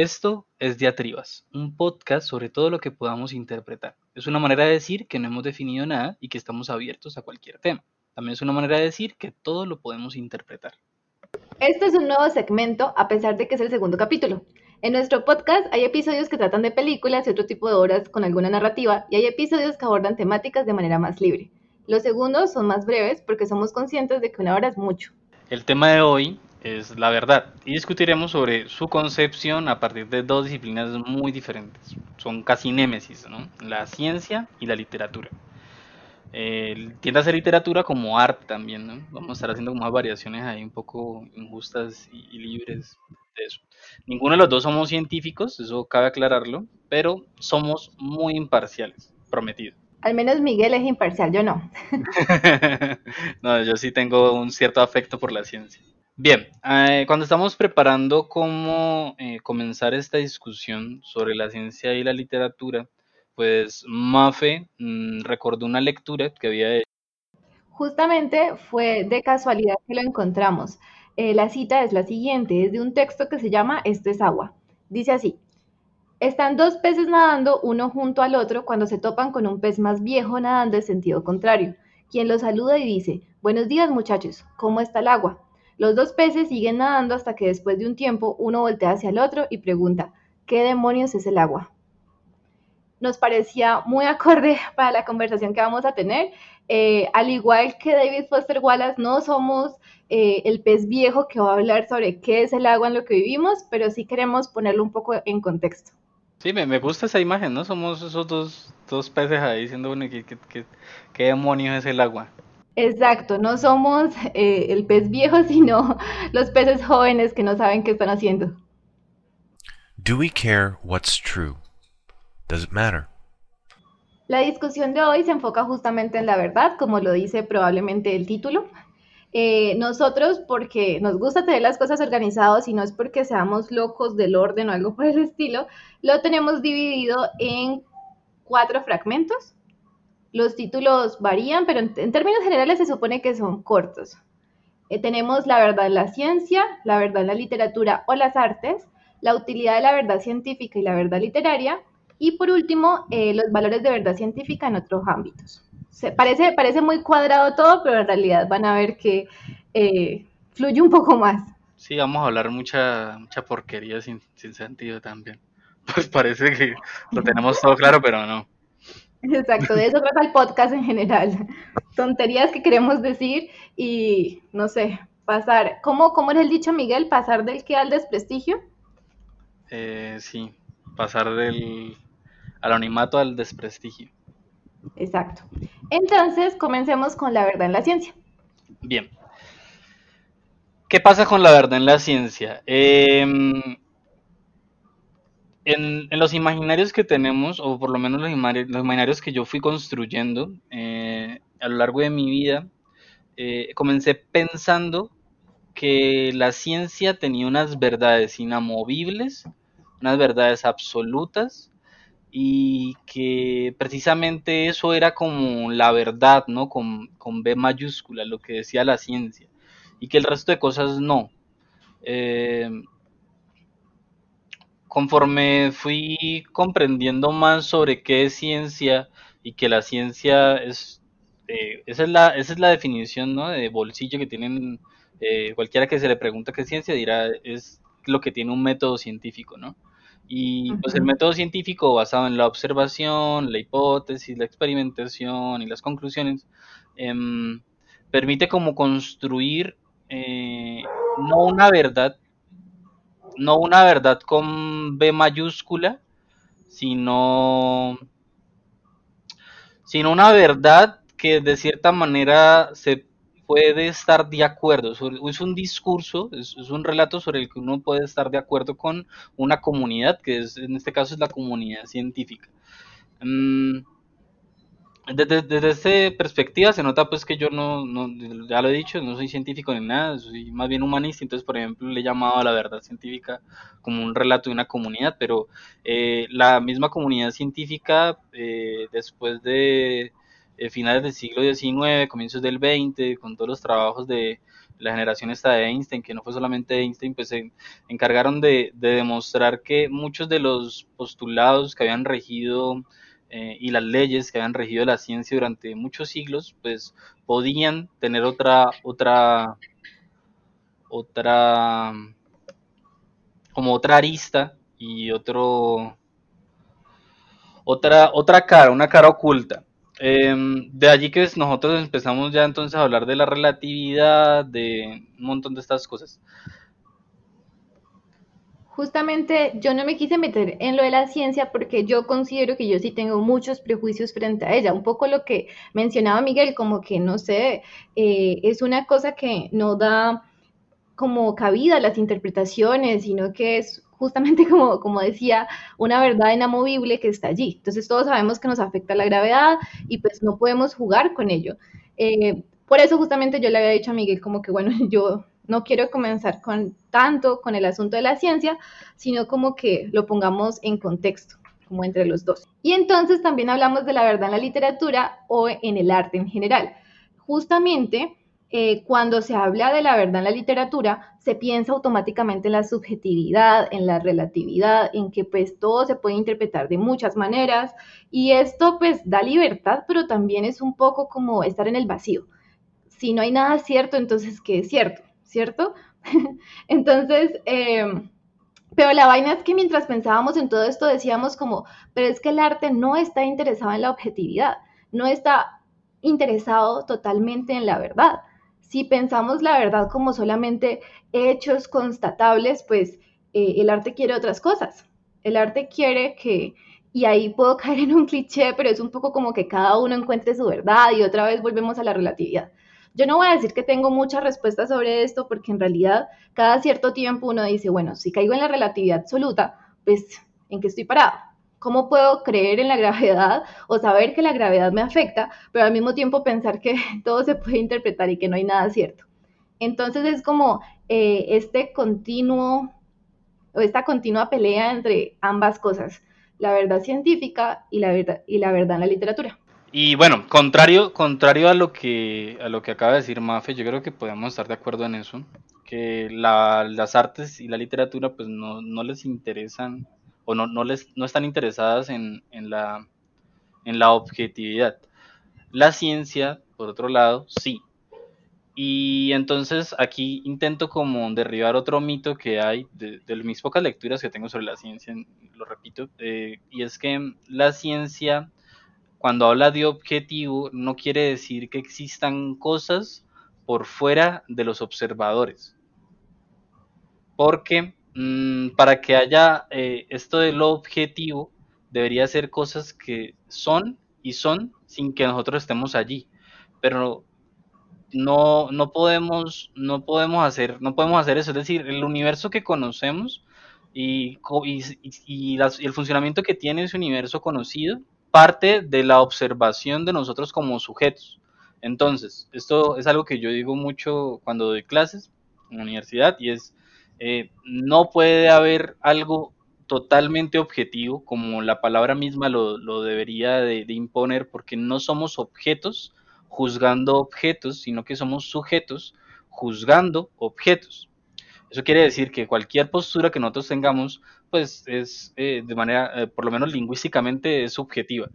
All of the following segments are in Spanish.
Esto es Diatribas, un podcast sobre todo lo que podamos interpretar. Es una manera de decir que no hemos definido nada y que estamos abiertos a cualquier tema. También es una manera de decir que todo lo podemos interpretar. Este es un nuevo segmento a pesar de que es el segundo capítulo. En nuestro podcast hay episodios que tratan de películas y otro tipo de obras con alguna narrativa y hay episodios que abordan temáticas de manera más libre. Los segundos son más breves porque somos conscientes de que una hora es mucho. El tema de hoy es la verdad y discutiremos sobre su concepción a partir de dos disciplinas muy diferentes. Son casi némesis, ¿no? La ciencia y la literatura. Eh, tiende a ser literatura como arte también, ¿no? Vamos a estar haciendo más variaciones ahí un poco injustas y, libres de eso. Ninguno de los dos somos científicos, eso cabe aclararlo, pero somos muy imparciales, prometido. Al menos Miguel es imparcial, yo no. no, yo sí tengo un cierto afecto por la ciencia. Bien, eh, cuando estamos preparando cómo eh, comenzar esta discusión sobre la ciencia y la literatura, pues Mafe mm, recordó una lectura que había hecho. Justamente fue de casualidad que lo encontramos. Eh, la cita es la siguiente, es de un texto que se llama Esto es agua. Dice así, están dos peces nadando uno junto al otro cuando se topan con un pez más viejo nadando en sentido contrario, quien los saluda y dice, buenos días muchachos, ¿cómo está el agua? Los dos peces siguen nadando hasta que después de un tiempo uno voltea hacia el otro y pregunta, ¿qué demonios es el agua? Nos parecía muy acorde para la conversación que vamos a tener. Eh, al igual que David Foster Wallace, no somos eh, el pez viejo que va a hablar sobre qué es el agua en lo que vivimos, pero sí queremos ponerlo un poco en contexto. Sí, me, gusta esa imagen, ¿no? Somos esos dos, peces ahí diciendo, bueno, ¿qué, qué demonios es el agua? Exacto, no somos eh, el pez viejo, sino los peces jóvenes que no saben qué están haciendo. Do we care what's true? Does it matter? La discusión de hoy se enfoca justamente en la verdad, como lo dice probablemente el título. Eh, nosotros, porque nos gusta tener las cosas organizadas y no es porque seamos locos del orden o algo por el estilo, lo tenemos dividido en cuatro fragmentos los títulos varían, pero en, términos generales se supone que son cortos. Eh, tenemos la verdad en la ciencia, la verdad en la literatura o las artes, la utilidad de la verdad científica y la verdad literaria, y por último, eh, los valores de verdad científica en otros ámbitos. Se, parece, parece muy cuadrado todo, pero en realidad van a ver que eh, fluye un poco más. Sí, vamos a hablar mucha, mucha porquería sin, sin sentido también. Pues parece que lo tenemos todo claro, pero no. Exacto, de eso trata el podcast en general. Tonterías que queremos decir y, no sé, pasar. ¿Cómo, cómo era el dicho, Miguel? ¿Pasar del que al desprestigio? Eh, sí, pasar del anonimato al desprestigio. Exacto. Entonces, comencemos con la verdad en la ciencia. Bien. ¿Qué pasa con la verdad en la ciencia? Eh, en, los imaginarios que tenemos, o por lo menos los imaginarios, que yo fui construyendo eh, a lo largo de mi vida, eh, comencé pensando que la ciencia tenía unas verdades inamovibles, unas verdades absolutas, y que precisamente eso era como la verdad, ¿no? Con, con B mayúscula, lo que decía la ciencia, y que el resto de cosas no. Eh, conforme fui comprendiendo más sobre qué es ciencia y que la ciencia es, eh, esa, es la, esa es la definición ¿no? de bolsillo que tienen eh, cualquiera que se le pregunta qué es ciencia dirá es lo que tiene un método científico, ¿no? Y pues el método científico basado en la observación, la hipótesis, la experimentación y las conclusiones em, permite como construir eh, no una verdad no una verdad con B mayúscula, sino, sino una verdad que de cierta manera se puede estar de acuerdo. Es un discurso, es, un relato sobre el que uno puede estar de acuerdo con una comunidad, que es, en este caso es la comunidad científica. Mm, desde, desde esta perspectiva se nota pues que yo no, no, ya lo he dicho, no soy científico ni nada, soy más bien humanista, entonces por ejemplo le he llamado a la verdad científica como un relato de una comunidad, pero eh, la misma comunidad científica eh, después de eh, finales del siglo XIX, comienzos del XX, con todos los trabajos de la generación esta de Einstein, que no fue solamente Einstein, pues se encargaron de, demostrar que muchos de los postulados que habían regido eh, y las leyes que habían regido la ciencia durante muchos siglos, pues podían tener otra, otra, otra, como otra arista y otro, otra, otra cara, una cara oculta. Em, de allí que nosotros empezamos ya entonces a hablar de la relatividad, de un montón de estas cosas. Justamente yo no me quise meter en lo de la ciencia porque yo considero que yo sí tengo muchos prejuicios frente a ella. Un poco lo que mencionaba Miguel, como que no sé, eh, es una cosa que no da como cabida a las interpretaciones, sino que es justamente como, como decía, una verdad inamovible que está allí. Entonces todos sabemos que nos afecta la gravedad y pues no podemos jugar con ello. Eh, por eso justamente yo le había dicho a Miguel como que, bueno, yo no quiero comenzar con tanto con el asunto de la ciencia, sino como que lo pongamos en contexto, como entre los dos. Y entonces también hablamos de la verdad en la literatura o en el arte en general. Justamente eh, cuando se habla de la verdad en la literatura, se piensa automáticamente en la subjetividad, en la relatividad, en que pues todo se puede interpretar de muchas maneras y esto pues da libertad, pero también es un poco como estar en el vacío. Si no hay nada cierto, entonces ¿qué es cierto? ¿Cierto? entonces, em, pero la vaina es que mientras pensábamos en todo esto decíamos como, pero es que el arte no está interesado en la objetividad, no está interesado totalmente en la verdad si pensamos la verdad como solamente hechos constatables, pues eh, el arte quiere otras cosas. El arte quiere que, y ahí puedo caer en un cliché, pero es un poco como que cada uno encuentre su verdad y otra vez volvemos a la relatividad. Yo no voy a decir que tengo muchas respuestas sobre esto porque en realidad cada cierto tiempo uno dice, bueno, si caigo en la relatividad absoluta, pues ¿en qué estoy parado? ¿Cómo puedo creer en la gravedad o saber que la gravedad me afecta, pero al mismo tiempo pensar que todo se puede interpretar y que no hay nada cierto? Entonces es como eh, este continuo o esta continua pelea entre ambas cosas, la verdad científica y la verdad, y la verdad en la literatura. Y bueno, contrario, contrario a lo que a lo que acaba de decir Mafe, yo creo que podemos estar de acuerdo en eso, que las artes y la literatura pues no, no les interesan o no, no, les, no están interesadas en, en, la, en la objetividad. La ciencia, por otro lado, sí. Y entonces aquí intento como derribar otro mito que hay de, mis pocas lecturas que tengo sobre la ciencia, lo repito, eh, y es que la ciencia, cuando habla de objetivo, no quiere decir que existan cosas por fuera de los observadores. Porque Mm, para que haya eh, esto de lo objetivo, debería ser cosas que son y son sin que nosotros estemos allí. Pero no, no podemos, no podemos hacer, no podemos hacer eso. Es decir, el universo que conocemos y, y, el funcionamiento que tiene ese universo conocido parte de la observación de nosotros como sujetos. Entonces, esto es algo que yo digo mucho cuando doy clases en la universidad y es eh, no puede haber algo totalmente objetivo, como la palabra misma lo, debería de, imponer, porque no somos objetos juzgando objetos, sino que somos sujetos juzgando objetos. Eso quiere decir que cualquier postura que nosotros tengamos, pues es eh, de manera, eh, por lo menos lingüísticamente, es subjetiva.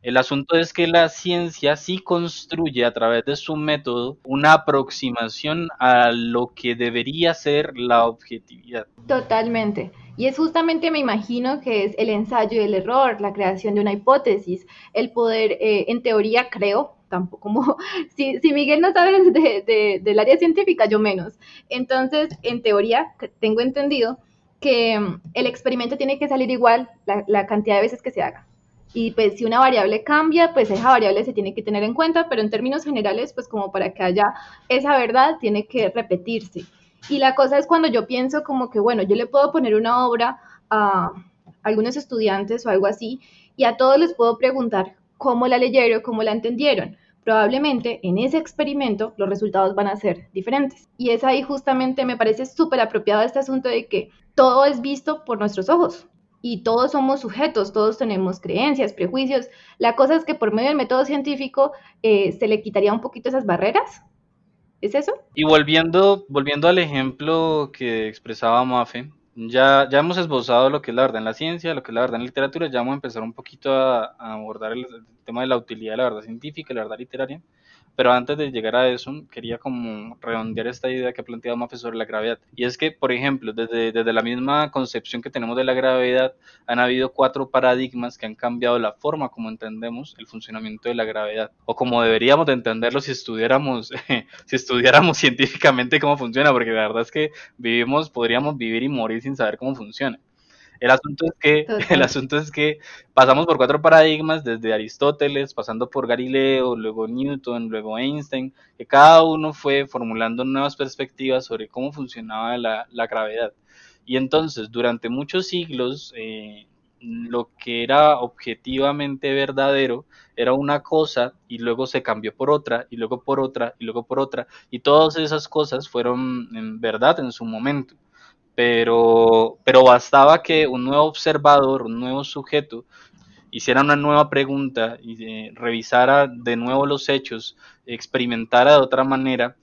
El asunto es que la ciencia sí construye a través de su método una aproximación a lo que debería ser la objetividad. Totalmente. Y es justamente, me imagino, que es el ensayo del error, la creación de una hipótesis, el poder, eh, en teoría, creo, tampoco como, si, si Miguel no sabe de, del área científica, yo menos. Entonces, en teoría, tengo entendido que mm, el experimento tiene que salir igual la cantidad de veces que se haga. Y pues si una variable cambia, pues esa variable se tiene que tener en cuenta, pero en términos generales, pues como para que haya esa verdad, tiene que repetirse. Y la cosa es cuando yo pienso como que, bueno, yo le puedo poner una obra a algunos estudiantes o algo así, y a todos les puedo preguntar cómo la leyeron, cómo la entendieron. Probablemente en ese experimento los resultados van a ser diferentes. Y es ahí justamente me parece súper apropiado este asunto de que todo es visto por nuestros ojos y todos somos sujetos, todos tenemos creencias, prejuicios. La cosa es que por medio del método científico eh, se le quitaría un poquito esas barreras ¿Es eso? Y volviendo, volviendo al ejemplo que expresaba Mafe, ya, ya hemos esbozado lo que es la verdad en la ciencia, lo que es la verdad en la literatura, ya vamos a empezar un poquito a, abordar el, tema de la utilidad de la verdad científica la verdad literaria. Pero antes de llegar a eso, quería como redondear esta idea que ha planteado Mafe sobre la gravedad. Y es que, por ejemplo, desde, desde la misma concepción que tenemos de la gravedad, han habido cuatro paradigmas que han cambiado la forma como entendemos el funcionamiento de la gravedad. O como deberíamos de entenderlo si estudiáramos, si estudiáramos científicamente cómo funciona, porque la verdad es que vivimos, podríamos vivir y morir sin saber cómo funciona. El asunto es que, el asunto es que pasamos por cuatro paradigmas, desde Aristóteles, pasando por Galileo, luego Newton, luego Einstein, que cada uno fue formulando nuevas perspectivas sobre cómo funcionaba la, gravedad. Y entonces, durante muchos siglos, eh, lo que era objetivamente verdadero era una cosa y luego se cambió por otra y luego por otra y luego por otra y todas esas cosas fueron en verdad en su momento pero, pero bastaba que un nuevo observador, un nuevo sujeto, hiciera una nueva pregunta y eh, revisara de nuevo los hechos, experimentara de otra manera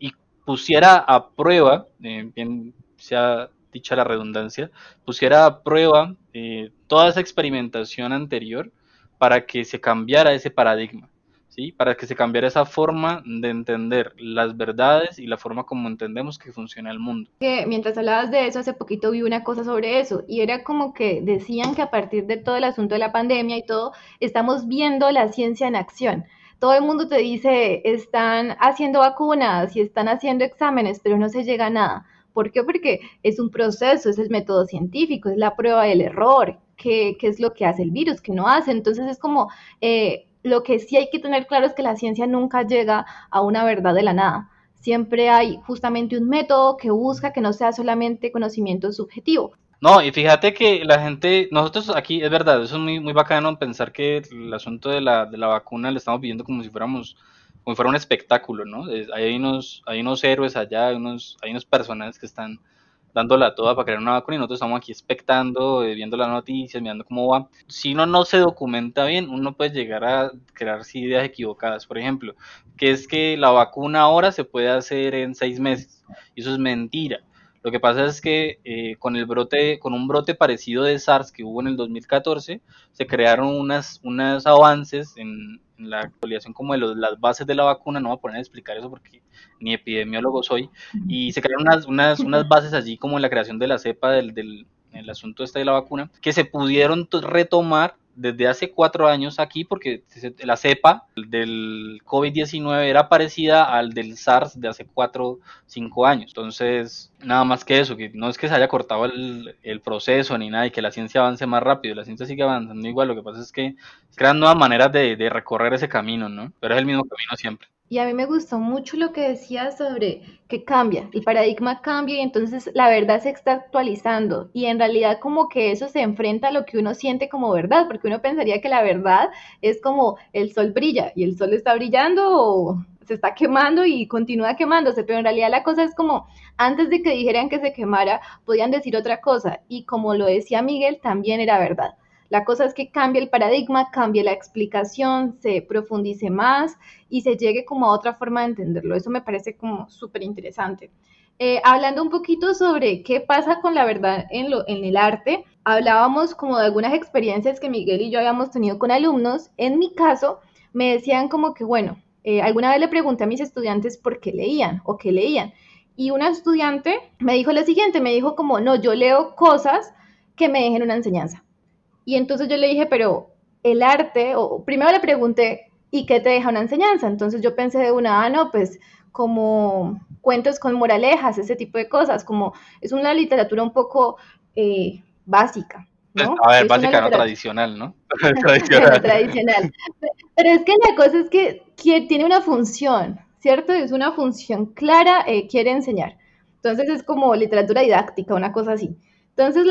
y pusiera a prueba, eh, bien sea dicha la redundancia, pusiera a prueba eh, toda esa experimentación anterior para que se cambiara ese paradigma. ¿Sí? Para que se cambiara esa forma de entender las verdades y la forma como entendemos que funciona el mundo. Que mientras hablabas de eso, hace poquito vi una cosa sobre eso y era como que decían que a partir de todo el asunto de la pandemia y todo, estamos viendo la ciencia en acción. Todo el mundo te dice, están haciendo vacunas y están haciendo exámenes, pero no se llega a nada. ¿Por qué? Porque es un proceso, es el método científico, es la prueba del error, qué, qué es lo que hace el virus, qué no hace. Entonces es como, eh, lo que sí hay que tener claro es que la ciencia nunca llega a una verdad de la nada. Siempre hay justamente un método que busca que no sea solamente conocimiento subjetivo. No, y fíjate que la gente, nosotros aquí, es verdad, eso es muy, muy bacano pensar que el asunto de la, de la vacuna le estamos viviendo como si fuéramos, como si fuera un espectáculo, ¿no? Hay unos, hay unos héroes allá, hay unos, hay unos personajes que están dándola toda para crear una vacuna y nosotros estamos aquí expectando, eh, viendo las noticias, mirando cómo va. Si uno no se documenta bien, uno puede llegar a crear ideas equivocadas. Por ejemplo, que es que la vacuna ahora se puede hacer en seis meses. Y eso es mentira. Lo que pasa es que eh, con el brote, con un brote parecido de SARS que hubo en el 2014, se crearon unas, unos avances en, la actualización como de las bases de la vacuna, no voy a poner a explicar eso porque ni epidemiólogo soy, y se crearon unas, unas, unas bases allí como en la creación de la cepa del, del el asunto este de la vacuna, que se pudieron retomar desde hace cuatro años aquí, porque la cepa del COVID-19 era parecida al del SARS de hace cuatro, cinco años. Entonces, nada más que eso, que no es que se haya cortado el, proceso ni nada y que la ciencia avance más rápido, la ciencia sigue avanzando igual, lo que pasa es que crean nuevas maneras de, de recorrer ese camino, ¿no? Pero es el mismo camino siempre. Y a mí me gustó mucho lo que decías sobre que cambia, el paradigma cambia y entonces la verdad se está actualizando y en realidad como que eso se enfrenta a lo que uno siente como verdad, porque uno pensaría que la verdad es como el sol brilla y el sol está brillando o se está quemando y continúa quemándose, pero en realidad la cosa es como antes de que dijeran que se quemara, podían decir otra cosa y como lo decía Miguel, también era verdad. La cosa es que cambie el paradigma, cambie la explicación, se profundice más y se llegue como a otra forma de entenderlo. Eso me parece como súper interesante. Eh, hablando un poquito sobre qué pasa con la verdad en, lo, en el arte, hablábamos como de algunas experiencias que Miguel y yo habíamos tenido con alumnos. En mi caso, me decían como que, bueno, eh, alguna vez le pregunté a mis estudiantes por qué leían o qué leían. Y una estudiante me dijo lo siguiente, me dijo como, no, yo leo cosas que me dejen una enseñanza. Y entonces yo le dije, pero el arte, o primero le pregunté, ¿y qué te deja una enseñanza? Entonces yo pensé de una, ah, no, pues como cuentos con moralejas, ese tipo de cosas, como es una literatura un poco eh, básica. ¿no? A ver, básica, no tradicional, ¿no? tradicional. tradicional. Pero es que la cosa es que, tiene una función, ¿cierto? Es una función clara, eh, quiere enseñar. Entonces es como literatura didáctica, una cosa así. Entonces,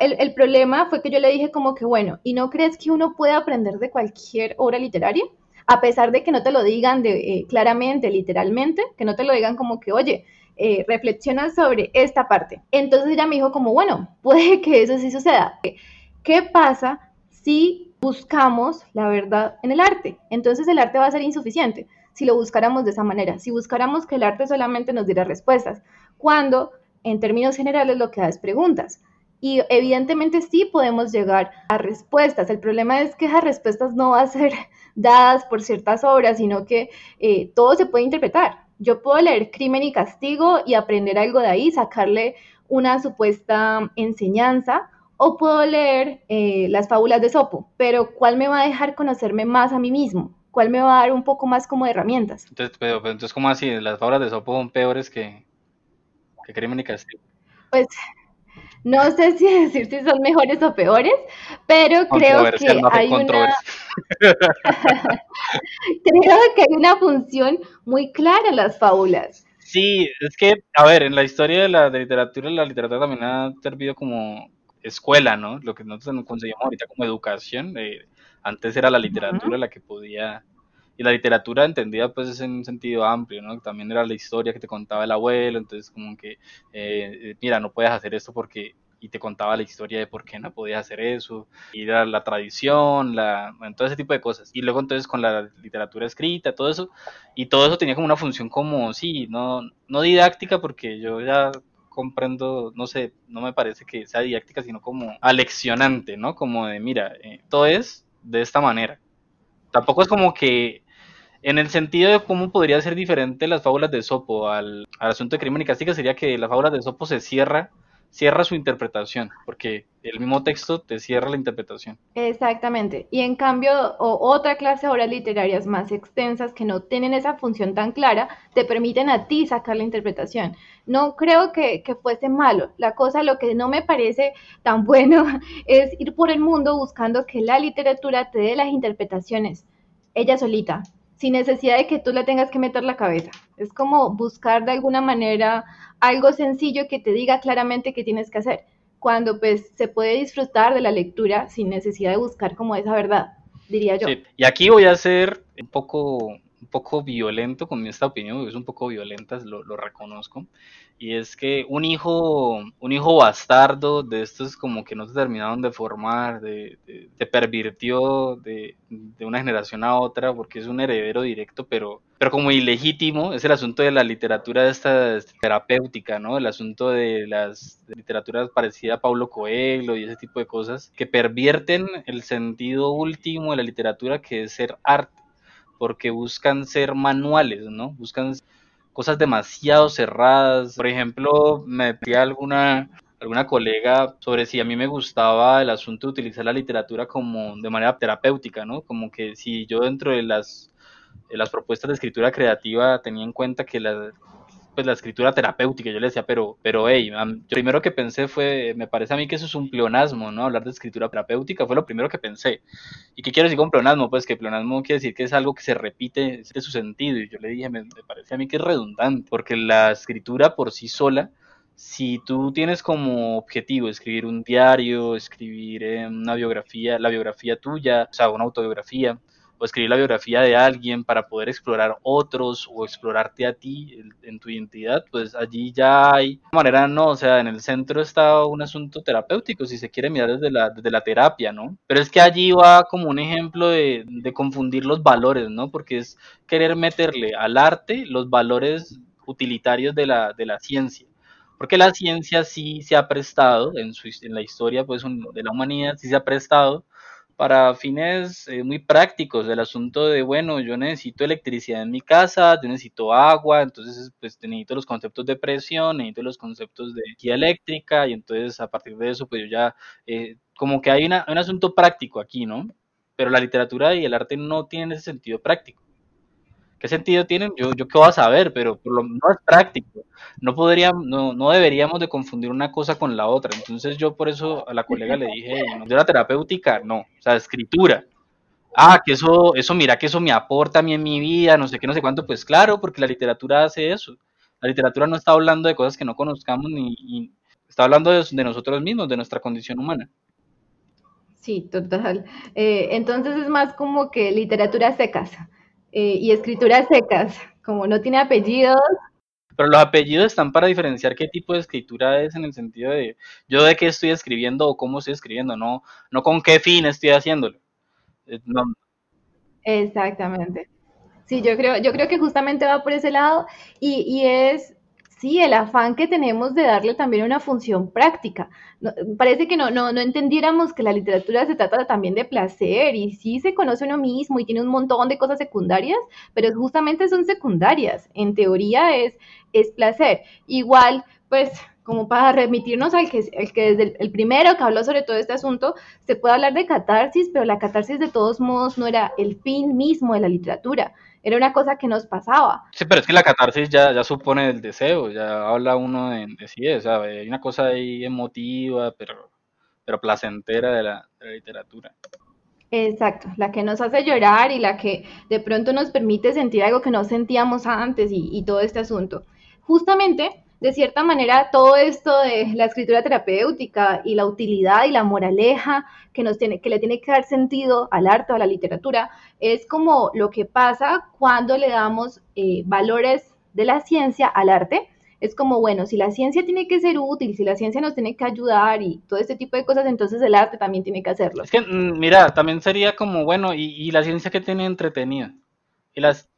el, problema fue que yo le dije como que, bueno, ¿y no crees que uno puede aprender de cualquier obra literaria? A pesar de que no te lo digan eh, claramente, literalmente, que no te lo digan como que, oye, eh, reflexiona sobre esta parte. Entonces ella me dijo como, bueno, puede que eso sí suceda. ¿Qué pasa si buscamos la verdad en el arte? Entonces el arte va a ser insuficiente. si lo buscáramos de esa manera, si buscáramos que el arte solamente nos diera respuestas, cuando en términos generales lo que da es preguntas. Y evidentemente sí podemos llegar a respuestas. El problema es que esas respuestas no van a ser dadas por ciertas obras, sino que eh, todo se puede interpretar. Yo puedo leer Crimen y Castigo y aprender algo de ahí, sacarle una supuesta enseñanza, o puedo leer eh, las fábulas de Sopo, pero ¿cuál me va a dejar conocerme más a mí mismo? ¿Cuál me va a dar un poco más como herramientas? Entonces, pero, entonces ¿cómo así? ¿Las fábulas de Sopo son peores que, que Crimen y Castigo? Pues no sé si decir si son mejores o peores, pero creo que hay una... creo que hay una función muy clara en las fábulas. Sí, es que, a ver, en la historia de la literatura, la literatura también ha servido como escuela, ¿no? Lo que nosotros conseguimos ahorita como educación. Eh, antes era la literatura la que podía y la literatura entendida pues en un sentido amplio, ¿no? También era la historia que te contaba el abuelo, entonces como que, eh, mira, no puedes hacer esto porque, y te contaba la historia de por qué no podías hacer eso, y era la tradición, la, todo ese tipo de cosas. Y luego entonces con la literatura escrita, todo eso, y todo eso tenía como una función como, sí, no, no didáctica porque yo ya comprendo, no sé, no me parece que sea didáctica, sino como aleccionante, ¿no? Como de, mira, eh, todo es de esta manera. Tampoco es como que en el sentido de cómo podría ser diferente las fábulas de Sopo al, asunto de crimen y castigo, sería que las fábulas de Sopo se cierra, cierra su interpretación, porque el mismo texto te cierra la interpretación. Exactamente. Y en cambio, otra clase de obras literarias más extensas que no tienen esa función tan clara, te permiten a ti sacar la interpretación. No creo que, que fuese malo. La cosa, lo que no me parece tan bueno es ir por el mundo buscando que la literatura te dé las interpretaciones ella solita, sin necesidad de que tú le tengas que meter la cabeza. Es como buscar de alguna manera algo sencillo que te diga claramente qué tienes que hacer, cuando pues se puede disfrutar de la lectura sin necesidad de buscar como esa verdad, diría yo. Y aquí voy a ser un poco, un poco violento con esta opinión, es un poco violenta, lo, lo reconozco y es que un hijo, un hijo bastardo de estos como que no se terminaron de formar, de, de, pervirtió de, de, una generación a otra porque es un heredero directo, pero, pero como ilegítimo, es el asunto de la literatura esta, terapéutica, ¿no? El asunto de las literaturas parecidas a Paulo Coelho y ese tipo de cosas que pervierten el sentido último de la literatura que es ser arte porque buscan ser manuales, ¿no? Buscan cosas demasiado cerradas. Por ejemplo, me pedía alguna alguna colega sobre si a mí me gustaba el asunto de utilizar la literatura como de manera terapéutica, ¿no? Como que si yo dentro de las, de las propuestas de escritura creativa tenía en cuenta que la, pues la escritura terapéutica. Yo le decía, pero, pero, hey, yo primero que pensé fue, me parece a mí que eso es un pleonasmo, ¿no? Hablar de escritura terapéutica fue lo primero que pensé. ¿Y qué quiero decir con pleonasmo? Pues que pleonasmo quiere decir que es algo que se repite de su sentido. Y yo le dije, me, me parece a mí que es redundante, porque la escritura por sí sola, si tú tienes como objetivo escribir un diario, escribir eh, una biografía, la biografía tuya, o sea, una autobiografía, o escribir la biografía de alguien para poder explorar otros o explorarte a ti en tu identidad, pues allí ya hay manera, no, o sea, en el centro está un asunto terapéutico, si se quiere mirar desde la, desde la terapia, ¿no? Pero es que allí va como un ejemplo de, de confundir los valores, ¿no? Porque es querer meterle al arte los valores utilitarios de la, de la ciencia porque la ciencia sí se ha prestado en, su, en la historia pues, de la humanidad, sí se ha prestado para fines eh, muy prácticos del asunto de, bueno, yo necesito electricidad en mi casa, yo necesito agua, entonces pues necesito los conceptos de presión, necesito los conceptos de energía eléctrica y entonces a partir de eso pues yo ya, eh, como que hay un asunto práctico aquí, ¿no? Pero la literatura y el arte no tienen ese sentido práctico. ¿Qué sentido tienen? Yo, yo qué voy a saber, pero por lo no es práctico. No podríamos, no, no deberíamos de confundir una cosa con la otra. Entonces yo por eso a la colega le dije, de la terapéutica, no, o sea, escritura. Ah, que eso, eso, mira, que eso me aporta a mí en mi vida, no sé qué, no sé cuánto, pues claro, porque la literatura hace eso. La literatura no está hablando de cosas que no conozcamos ni, está hablando de, de, nosotros mismos, de nuestra condición humana. Sí, total. Eh, entonces es más como que literatura secas. Eh, y escrituras secas, como no tiene apellidos. Pero los apellidos están para diferenciar qué tipo de escritura es en el sentido de yo de qué estoy escribiendo o cómo estoy escribiendo, no, no con qué fin estoy haciéndolo. Eh, Exactamente. Sí, yo creo, yo creo que justamente va por ese lado y, y es Sí, el afán que tenemos de darle también una función práctica. parece que no, no, no entendiéramos que la literatura se trata también de placer y sí se conoce uno mismo y tiene un montón de cosas secundarias, pero justamente son secundarias. En teoría es, es placer. Igual, pues como para remitirnos al que, el que desde el, primero que habló sobre todo este asunto, se puede hablar de catarsis, pero la catarsis de todos modos no era el fin mismo de la literatura, era una cosa que nos pasaba. Sí, pero es que la catarsis ya, ya supone el deseo, ya habla uno de, de sí, o sea, hay una cosa ahí emotiva, pero, pero placentera de la, literatura. Exacto, la que nos hace llorar y la que de pronto nos permite sentir algo que no sentíamos antes y, y todo este asunto. Justamente de cierta manera, todo esto de la escritura terapéutica y la utilidad y la moraleja que, nos tiene, que le tiene que dar sentido al arte o a la literatura, es como lo que pasa cuando le damos eh, valores de la ciencia al arte. Es como, bueno, si la ciencia tiene que ser útil, si la ciencia nos tiene que ayudar y todo este tipo de cosas, entonces el arte también tiene que hacerlo. Es que, mm, mira, también sería como, bueno, ¿y, y la ciencia que tiene entretenida? ¿Y las,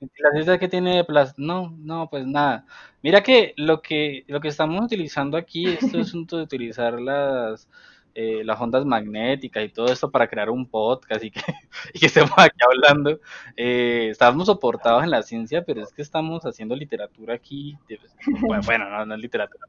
las que tiene Plus? No, no, pues nada. Mira que lo que lo que estamos utilizando aquí, este asunto de utilizar las eh, las ondas magnéticas y todo esto para crear un podcast y que, y que estemos aquí hablando, eh, estamos soportados en la ciencia, pero es que estamos haciendo literatura aquí. Bueno, bueno no, no es literatura,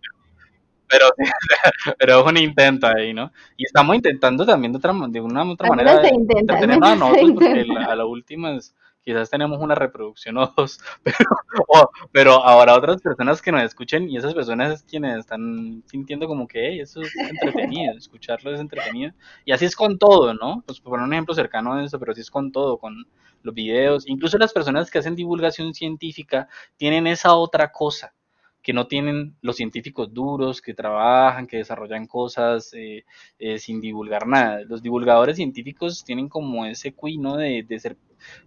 pero, pero es un intento ahí, ¿no? Y estamos intentando también de, otra, de una otra manera tener a nosotros, porque a la última es quizás tenemos una reproducción o dos, pero, pero ahora otras personas que nos escuchen y esas personas es quienes están sintiendo como que eso es entretenido, escucharlo es entretenido. Y así es con todo, ¿no? Pues por un ejemplo cercano a eso, pero así es con todo, con los videos. Incluso las personas que hacen divulgación científica tienen esa otra cosa que no tienen los científicos duros, que trabajan, que desarrollan cosas eh, eh, sin divulgar nada. Los divulgadores científicos tienen como ese cuino de, de ser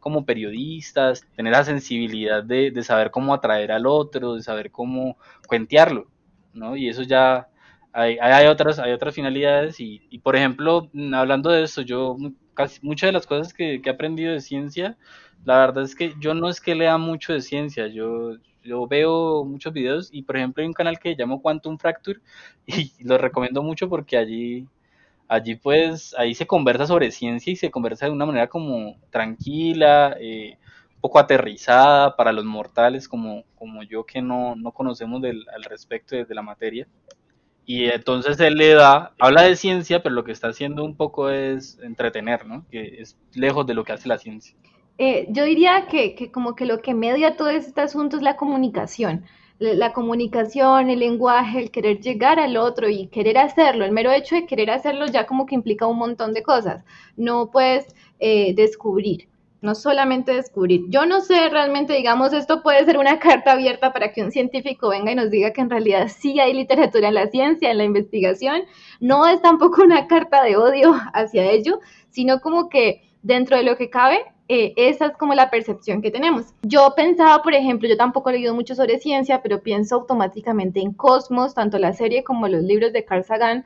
como periodistas, tener la sensibilidad de, de, saber cómo atraer al otro, de saber cómo cuentearlo, ¿no? Y eso ya hay, hay otras, hay otras finalidades y, y, por ejemplo, hablando de eso, yo casi muchas de las cosas que, que he aprendido de ciencia, la verdad es que yo no es que lea mucho de ciencia, yo, yo veo muchos videos y por ejemplo hay un canal que llamo Quantum Fracture y lo recomiendo mucho porque allí allí pues ahí se conversa sobre ciencia y se conversa de una manera como tranquila, eh, un poco aterrizada para los mortales como, como yo que no, no conocemos del, al respecto de, la materia. Y entonces él le da, habla de ciencia, pero lo que está haciendo un poco es entretener, ¿no? Que es lejos de lo que hace la ciencia. Eh, yo diría que, que, como que lo que media todo este asunto es la comunicación. La, comunicación, el lenguaje, el querer llegar al otro y querer hacerlo. El mero hecho de querer hacerlo ya como que implica un montón de cosas. No puedes eh, descubrir, no solamente descubrir. Yo no sé realmente, digamos, esto puede ser una carta abierta para que un científico venga y nos diga que en realidad sí hay literatura en la ciencia, en la investigación. No es tampoco una carta de odio hacia ello, sino como que dentro de lo que cabe eh, esa es como la percepción que tenemos. Yo pensaba, por ejemplo, yo tampoco he leído mucho sobre ciencia, pero pienso automáticamente en Cosmos, tanto la serie como los libros de Carl Sagan,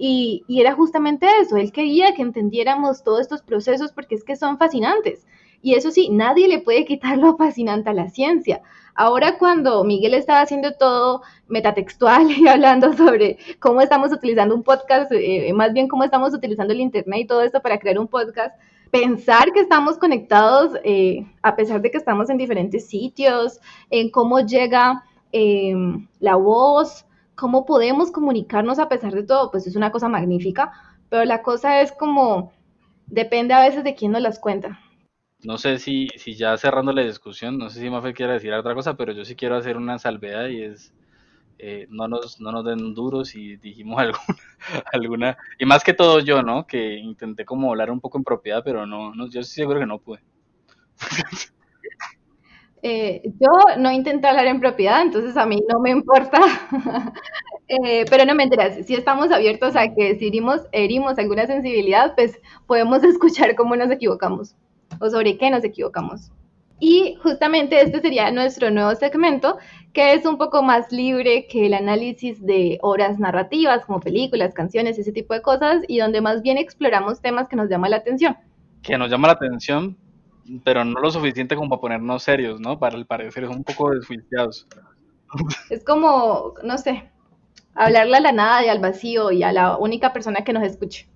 y, y, era justamente eso, él quería que entendiéramos todos estos procesos porque es que son fascinantes. Y eso sí, nadie le puede quitar lo fascinante a la ciencia. Ahora cuando Miguel estaba haciendo todo metatextual y hablando sobre cómo estamos utilizando un podcast, eh, más bien cómo estamos utilizando el Internet y todo esto para crear un podcast, pensar que estamos conectados, eh, a pesar de que estamos en diferentes sitios, en cómo llega em, la voz, cómo podemos comunicarnos a pesar de todo, pues es una cosa magnífica, pero la cosa es como, depende a veces de quién nos las cuenta. No sé si, si ya cerrando la discusión, no sé si Mafe quiere decir otra cosa, pero yo sí quiero hacer una salvedad y es eh, no, nos, no nos den duros y dijimos alguna, alguna, y más que todo yo, ¿no? Que intenté como hablar un poco en propiedad, pero no, no yo estoy seguro que no pude. Eh, yo no intenté hablar en propiedad, entonces a mí no me importa, eh, pero no me enteras, si estamos abiertos a que si herimos, herimos alguna sensibilidad, pues podemos escuchar cómo nos equivocamos o sobre qué nos equivocamos. Y justamente este sería nuestro nuevo segmento, que es un poco más libre que el análisis de obras narrativas, como películas, canciones, ese tipo de cosas, y donde más bien exploramos temas que nos llaman la atención. Que nos llama la atención pero no lo suficiente como para ponernos serios, ¿no? Para el parecer es un poco desjuiciados. Es como, no sé, hablarle a la nada y al vacío y a la única persona que nos escuche.